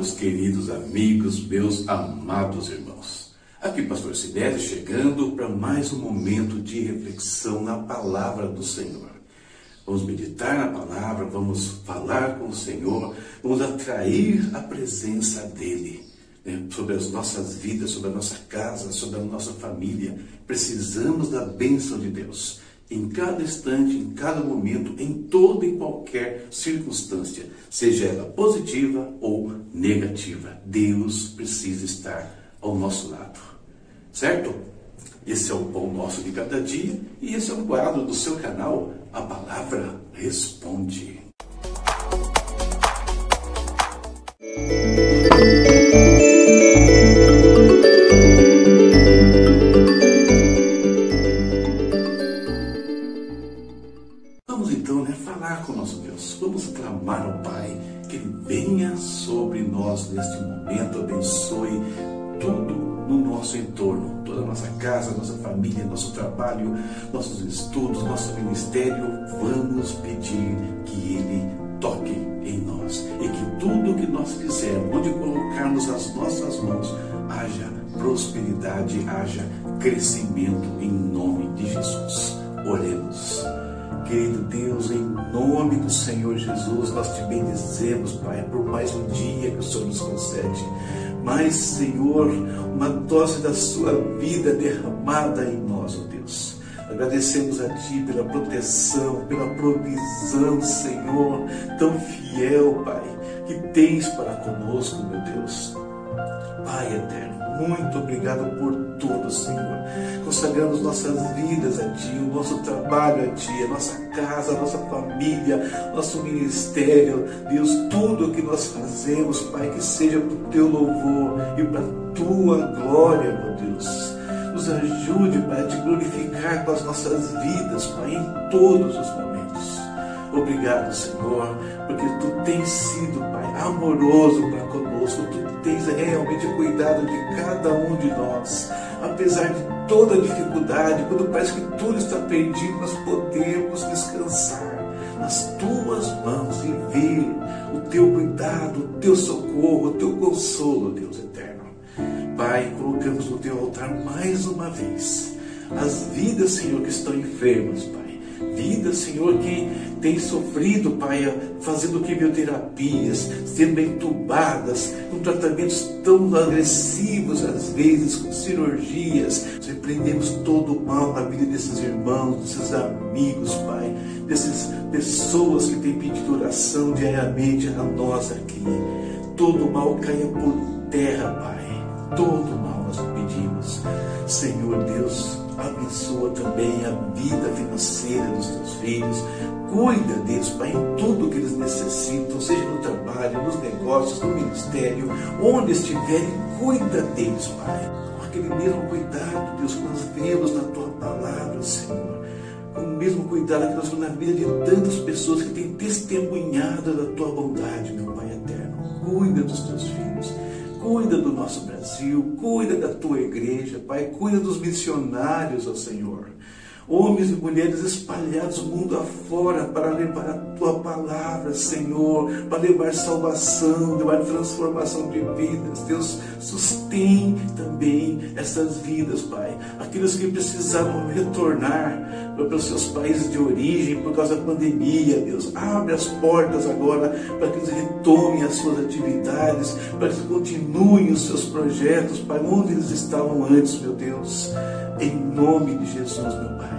Meus queridos amigos, meus amados irmãos. Aqui, Pastor Sidésio, chegando para mais um momento de reflexão na palavra do Senhor. Vamos meditar na palavra, vamos falar com o Senhor, vamos atrair a presença dEle né, sobre as nossas vidas, sobre a nossa casa, sobre a nossa família. Precisamos da bênção de Deus em cada instante, em cada momento, em toda e qualquer circunstância, seja ela positiva ou negativa. Deus precisa estar ao nosso lado. Certo? Esse é o pão nosso de cada dia e esse é o quadro do seu canal, A Palavra Responde. Casa, nossa família, nosso trabalho, nossos estudos, nosso ministério. Vamos pedir que Ele toque em nós e que tudo que nós fizermos, onde colocarmos as nossas mãos, haja prosperidade, haja crescimento em nome de Jesus. Oremos. Querido Deus, em nome do Senhor Jesus, nós te bendizemos, Pai, por mais um dia que o Senhor nos concede. Mais, Senhor, uma dose da sua vida derramada em nós, ó oh Deus. Agradecemos a Ti pela proteção, pela provisão, Senhor, tão fiel, Pai, que tens para conosco, meu Deus. Pai eterno, muito obrigado por tudo, Senhor. Consagramos nossas vidas a Ti, o nosso trabalho a Ti, a nossa casa, a nossa família, nosso ministério. Deus, tudo o que nós fazemos, Pai, que seja para o Teu louvor e para a Tua glória, meu Deus. Nos ajude, Pai, a te glorificar com as nossas vidas, Pai, em todos os momentos. Obrigado, Senhor, porque Tu tens sido, Pai, amoroso para conosco. Tu tens realmente cuidado de cada um de nós. Apesar de toda dificuldade, quando parece que tudo está perdido, nós podemos descansar nas tuas mãos e ver o teu cuidado, o teu socorro, o teu consolo, Deus eterno. Pai, colocamos no teu altar mais uma vez as vidas, Senhor, que estão enfermas, Pai vida, Senhor, que tem sofrido, Pai, fazendo quimioterapias, sendo entubadas, com tratamentos tão agressivos às vezes, com cirurgias. Repreendemos todo o mal na vida desses irmãos, desses amigos, Pai, dessas pessoas que têm pedido oração diariamente a nós aqui. Todo o mal caia por terra, Pai. Todo o mal nós pedimos. Senhor Deus, abençoa também a vida financeira dos teus filhos. Cuida deles, Pai, em tudo que eles necessitam, seja no trabalho, nos negócios, no ministério, onde estiverem, cuida deles, Pai. Com aquele mesmo cuidado, Deus, que nós vemos na tua palavra, Senhor. Com o mesmo cuidado que nós vemos na vida de tantas pessoas que têm testemunhado da tua bondade, meu Pai eterno. Cuida dos teus filhos Cuida do nosso Brasil, cuida da tua igreja, Pai, cuida dos missionários, ó Senhor homens e mulheres espalhados mundo afora para levar a tua palavra, Senhor, para levar salvação, levar transformação de vidas. Deus, sustém também essas vidas, Pai. Aqueles que precisaram retornar para os seus países de origem por causa da pandemia, Deus, abre as portas agora para que eles retomem as suas atividades, para que eles continuem os seus projetos, Pai, onde eles estavam antes, meu Deus. Em nome de Jesus, meu Pai.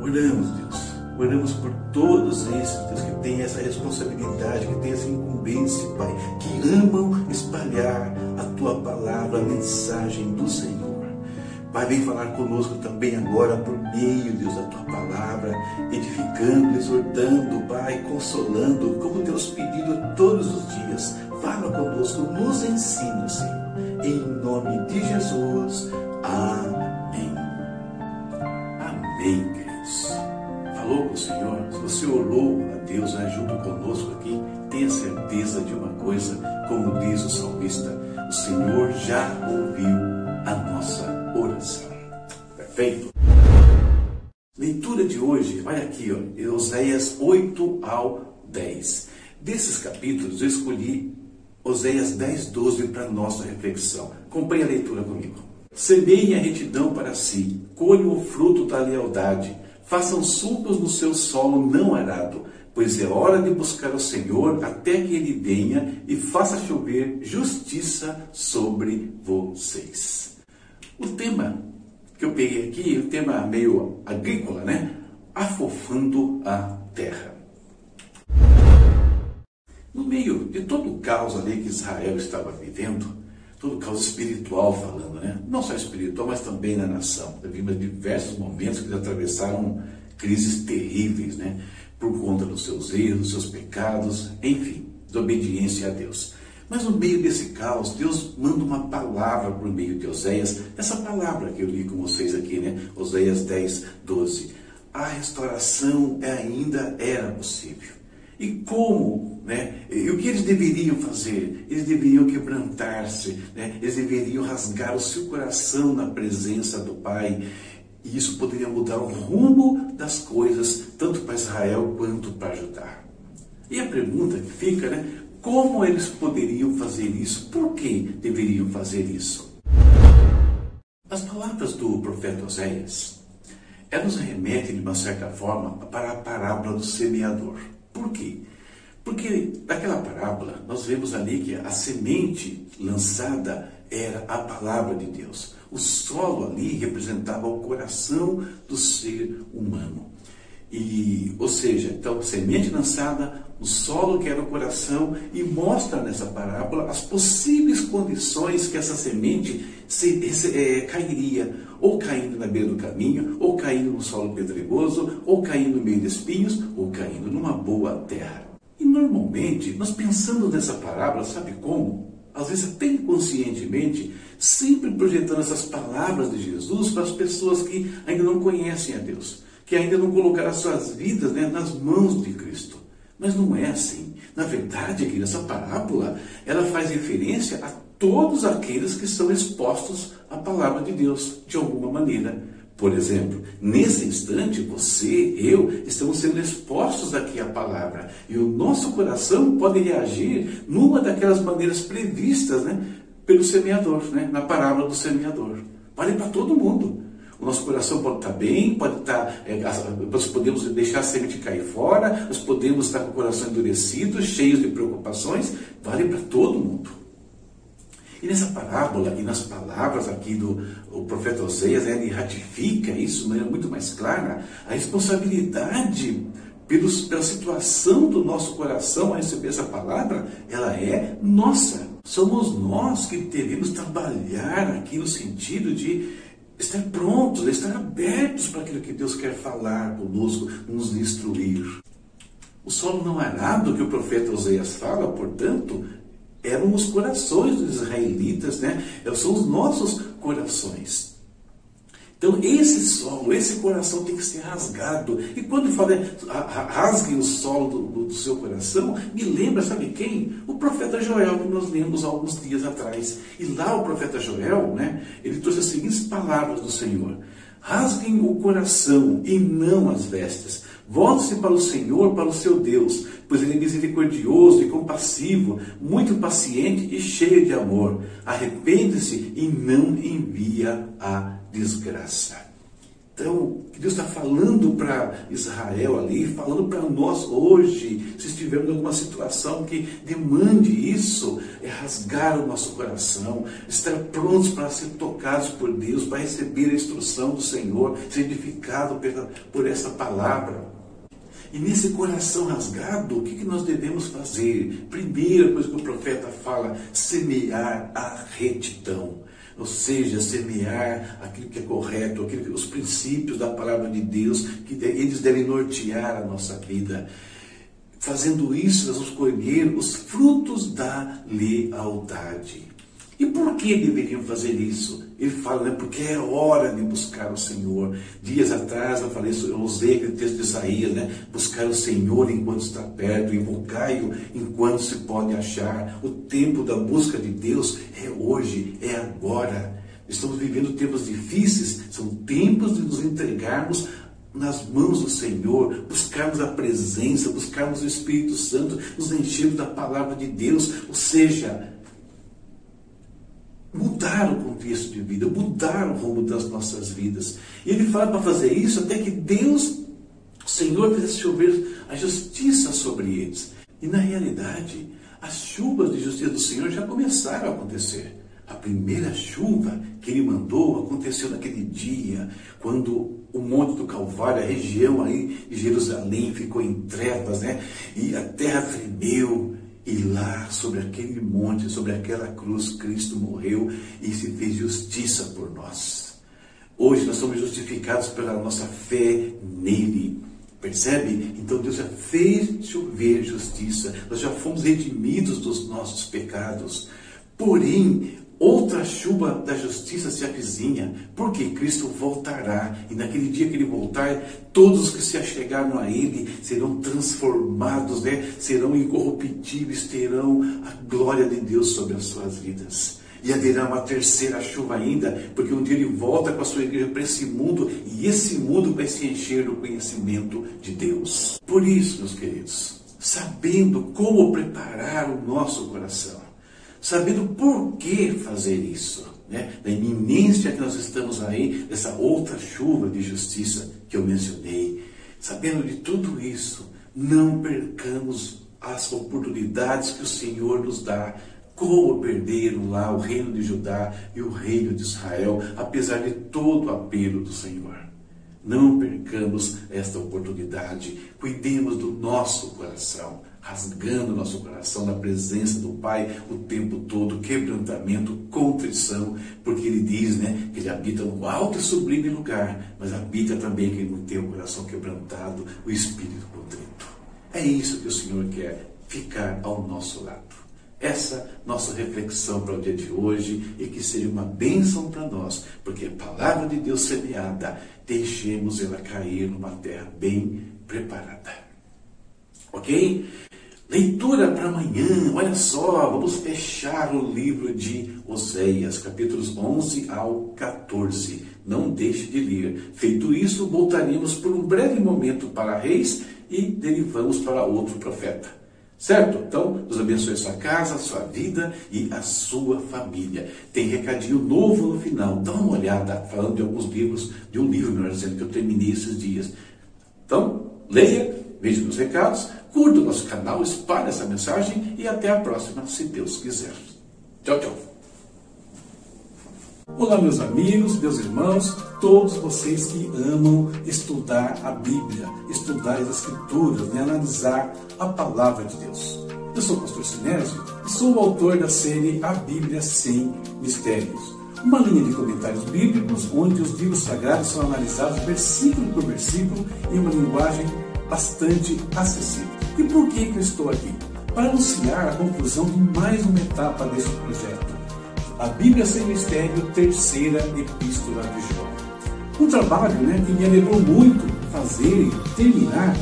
Oramos, Deus. Oramos por todos esses, Deus, que têm essa responsabilidade, que têm essa incumbência, Pai, que amam espalhar a Tua palavra, a mensagem do Senhor. Pai, vem falar conosco também agora por meio, Deus, da Tua palavra, edificando, exortando, Pai, consolando, como Deus pedido todos os dias. Fala conosco, nos ensina, Senhor. Em nome de Jesus. Amém. Amém falou com o Senhor, se você orou a Deus né, junto conosco aqui, tenha certeza de uma coisa, como diz o salmista, o Senhor já ouviu a nossa oração. Perfeito? Leitura de hoje, olha aqui, ó, Oséias 8 ao 10. Desses capítulos eu escolhi Oséias 10, 12 para nossa reflexão. Acompanhe a leitura comigo. Semeiem a retidão para si, colham o fruto da lealdade, façam sulcos no seu solo não arado, pois é hora de buscar o Senhor até que ele venha e faça chover justiça sobre vocês. O tema que eu peguei aqui, o tema meio agrícola, né? Afofando a terra. No meio de todo o caos ali que Israel estava vivendo, todo o caos espiritual falando, né? Não só espiritual, mas também na nação. Vimos diversos momentos que atravessaram crises terríveis, né? Por conta dos seus erros, dos seus pecados, enfim, de obediência a Deus. Mas no meio desse caos, Deus manda uma palavra por meio de Oséias, essa palavra que eu li com vocês aqui, né? Oséias 10, 12. A restauração ainda era possível. E como, né? E o que eles deveriam fazer? Eles deveriam quebrantar-se, né? Eles deveriam rasgar o seu coração na presença do Pai. E isso poderia mudar o rumo das coisas, tanto para Israel quanto para Judá. E a pergunta que fica, né? Como eles poderiam fazer isso? Por que deveriam fazer isso? As palavras do profeta Oséias, elas remetem de uma certa forma para a parábola do semeador. Por quê? Porque naquela parábola nós vemos ali que a semente lançada era a palavra de Deus. O solo ali representava o coração do ser humano. E, ou seja, então, semente lançada no solo que era o coração e mostra nessa parábola as possíveis condições que essa semente se, se, é, cairia, ou caindo na beira do caminho, ou caindo no solo pedregoso, ou caindo no meio de espinhos, ou caindo numa boa terra. E normalmente, nós pensamos nessa parábola, sabe como? Às vezes até inconscientemente, sempre projetando essas palavras de Jesus para as pessoas que ainda não conhecem a Deus que ainda não colocaram as suas vidas né, nas mãos de Cristo. Mas não é assim. Na verdade, aqui nessa parábola, ela faz referência a todos aqueles que são expostos à palavra de Deus, de alguma maneira. Por exemplo, nesse instante, você, eu, estamos sendo expostos aqui à palavra. E o nosso coração pode reagir numa daquelas maneiras previstas né, pelo semeador, né, na parábola do semeador. Vale para todo mundo. O nosso coração pode estar bem, pode estar, é, nós podemos deixar a semente cair fora, nós podemos estar com o coração endurecido, cheios de preocupações, vale para todo mundo. E nessa parábola e nas palavras aqui do profeta Oséias, né, ele ratifica isso de maneira muito mais clara, a responsabilidade pelos, pela situação do nosso coração a receber essa palavra, ela é nossa. Somos nós que devemos trabalhar aqui no sentido de estar prontos, estar abertos para aquilo que Deus quer falar conosco, nos instruir. O solo não arado que o profeta Oséias fala, portanto, eram os corações dos israelitas, né? São os nossos corações. Então, esse solo, esse coração tem que ser rasgado. E quando fala rasgue o solo do, do, seu coração, me lembra, sabe quem? O profeta Joel, que nós lemos alguns dias atrás. E lá o profeta Joel, né, ele trouxe as seguintes palavras do Senhor: Rasguem o coração e não as vestes. Volte-se para o Senhor, para o seu Deus, pois ele é misericordioso e compassivo, muito paciente e cheio de amor. Arrepende-se e não envia a desgraça. Então, Deus está falando para Israel ali, falando para nós hoje, se estivermos em alguma situação que demande isso, é rasgar o nosso coração, estar prontos para ser tocados por Deus, para receber a instrução do Senhor, ser edificado por essa palavra. E nesse coração rasgado, o que nós devemos fazer? Primeira coisa que o profeta fala: semear a retidão ou seja, semear aquilo que é correto, aquilo que, os princípios da palavra de Deus, que eles devem nortear a nossa vida. Fazendo isso, nós vamos colher os frutos da lealdade. E por que deveriam fazer isso? Ele fala, né, porque é hora de buscar o Senhor. Dias atrás eu falei, eu usei aquele texto de Isaías, né? Buscar o Senhor enquanto está perto, invocai-o enquanto se pode achar. O tempo da busca de Deus é hoje, é agora. Estamos vivendo tempos difíceis, são tempos de nos entregarmos nas mãos do Senhor, buscarmos a presença, buscarmos o Espírito Santo, nos enchermos da palavra de Deus, ou seja, mudar o contexto de vida, mudar o rumo das nossas vidas. E ele fala para fazer isso até que Deus, o Senhor, fizesse chover a justiça sobre eles. E na realidade, as chuvas de justiça do Senhor já começaram a acontecer. A primeira chuva que ele mandou aconteceu naquele dia, quando o Monte do Calvário, a região aí de Jerusalém ficou em trevas, né? E a terra tremeu. E lá, sobre aquele monte, sobre aquela cruz, Cristo morreu e se fez justiça por nós. Hoje nós somos justificados pela nossa fé nele. Percebe? Então Deus já fez chover justiça. Nós já fomos redimidos dos nossos pecados. Porém, outra chuva da justiça se avizinha, porque Cristo voltará, e naquele dia que ele voltar, todos os que se achegaram a ele serão transformados, né? serão incorruptíveis, terão a glória de Deus sobre as suas vidas. E haverá uma terceira chuva ainda, porque um dia ele volta com a sua igreja para esse mundo, e esse mundo vai se encher do conhecimento de Deus. Por isso, meus queridos, sabendo como preparar o nosso coração, sabendo por que fazer isso, né? da iminência que nós estamos aí, dessa outra chuva de justiça que eu mencionei, sabendo de tudo isso, não percamos as oportunidades que o Senhor nos dá como perderam lá o reino de Judá e o reino de Israel, apesar de todo o apelo do Senhor. Não percamos esta oportunidade, cuidemos do nosso coração, rasgando nosso coração na presença do Pai o tempo todo, quebrantamento, contrição, porque Ele diz né, que Ele habita no alto e sublime lugar, mas habita também quem não tem o coração quebrantado, o espírito contrito. É isso que o Senhor quer, ficar ao nosso lado essa nossa reflexão para o dia de hoje e que seja uma bênção para nós, porque a palavra de Deus semeada, deixemos ela cair numa terra bem preparada. Ok? Leitura para amanhã, olha só, vamos fechar o livro de Oséias, capítulos 11 ao 14. Não deixe de ler. Feito isso, voltaremos por um breve momento para reis e derivamos para outro profeta. Certo? Então, Deus abençoe a sua casa, a sua vida e a sua família. Tem recadinho novo no final. Dá uma olhada, falando de alguns livros, de um livro, melhor dizendo, que eu terminei esses dias. Então, leia, veja meus recados, curta o nosso canal, espalhe essa mensagem e até a próxima, se Deus quiser. Tchau, tchau. Olá, meus amigos, meus irmãos, todos vocês que amam estudar a Bíblia, estudar as Escrituras, né, analisar a palavra de Deus. Eu sou o pastor Sinésio e sou o autor da série A Bíblia Sem Mistérios. Uma linha de comentários bíblicos onde os livros sagrados são analisados versículo por versículo em uma linguagem bastante acessível. E por que, que eu estou aqui? Para anunciar a conclusão de mais uma etapa desse projeto a Bíblia Sem Mistério, terceira epístola de João. Um trabalho né, que me levou muito fazer e terminar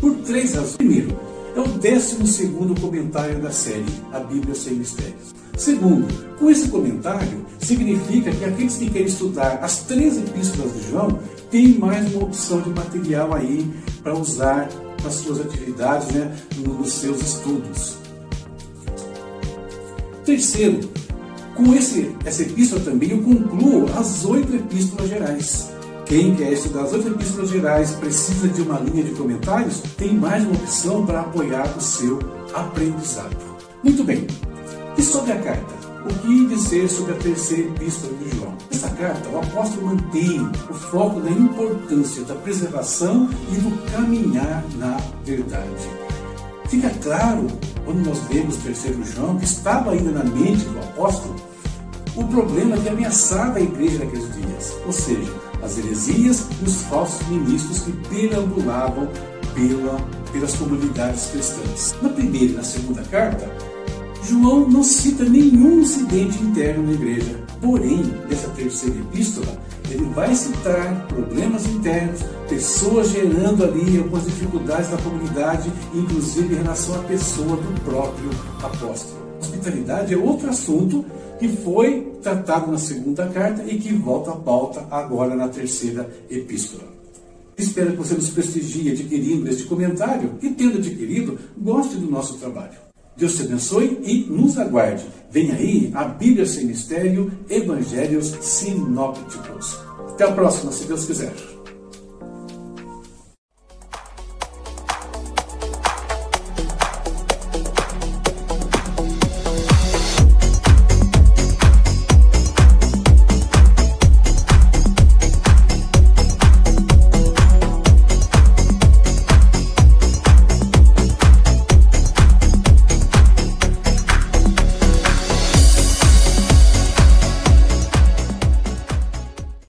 por três razões. Primeiro, é o décimo segundo comentário da série A Bíblia Sem Mistérios. Segundo, com esse comentário, significa que aqueles que querem estudar as três epístolas de João têm mais uma opção de material aí para usar nas suas atividades, né, nos seus estudos. Terceiro, com esse, essa epístola também eu concluo as oito epístolas gerais. Quem quer estudar as oito epístolas gerais precisa de uma linha de comentários, tem mais uma opção para apoiar o seu aprendizado. Muito bem. E sobre a carta? O que dizer sobre a terceira epístola de João? Nessa carta, o apóstolo mantém o foco da importância da preservação e do caminhar na verdade. Fica claro, quando nós lemos terceiro João, que estava ainda na mente do apóstolo o problema que ameaçava a igreja naqueles dias, ou seja, as heresias e os falsos ministros que perambulavam pela, pelas comunidades cristãs. Na primeira e na segunda carta, João não cita nenhum incidente interno na igreja, porém, nessa terceira epístola, ele vai citar problemas internos, pessoas gerando ali algumas dificuldades na comunidade, inclusive em relação à pessoa do próprio apóstolo. Hospitalidade é outro assunto que foi tratado na segunda carta e que volta à pauta agora na terceira epístola. Espero que você nos prestigie adquirindo este comentário e, tendo adquirido, goste do nosso trabalho. Deus te abençoe e nos aguarde. Vem aí a Bíblia Sem Mistério, Evangelhos Sinópticos. Até a próxima, se Deus quiser.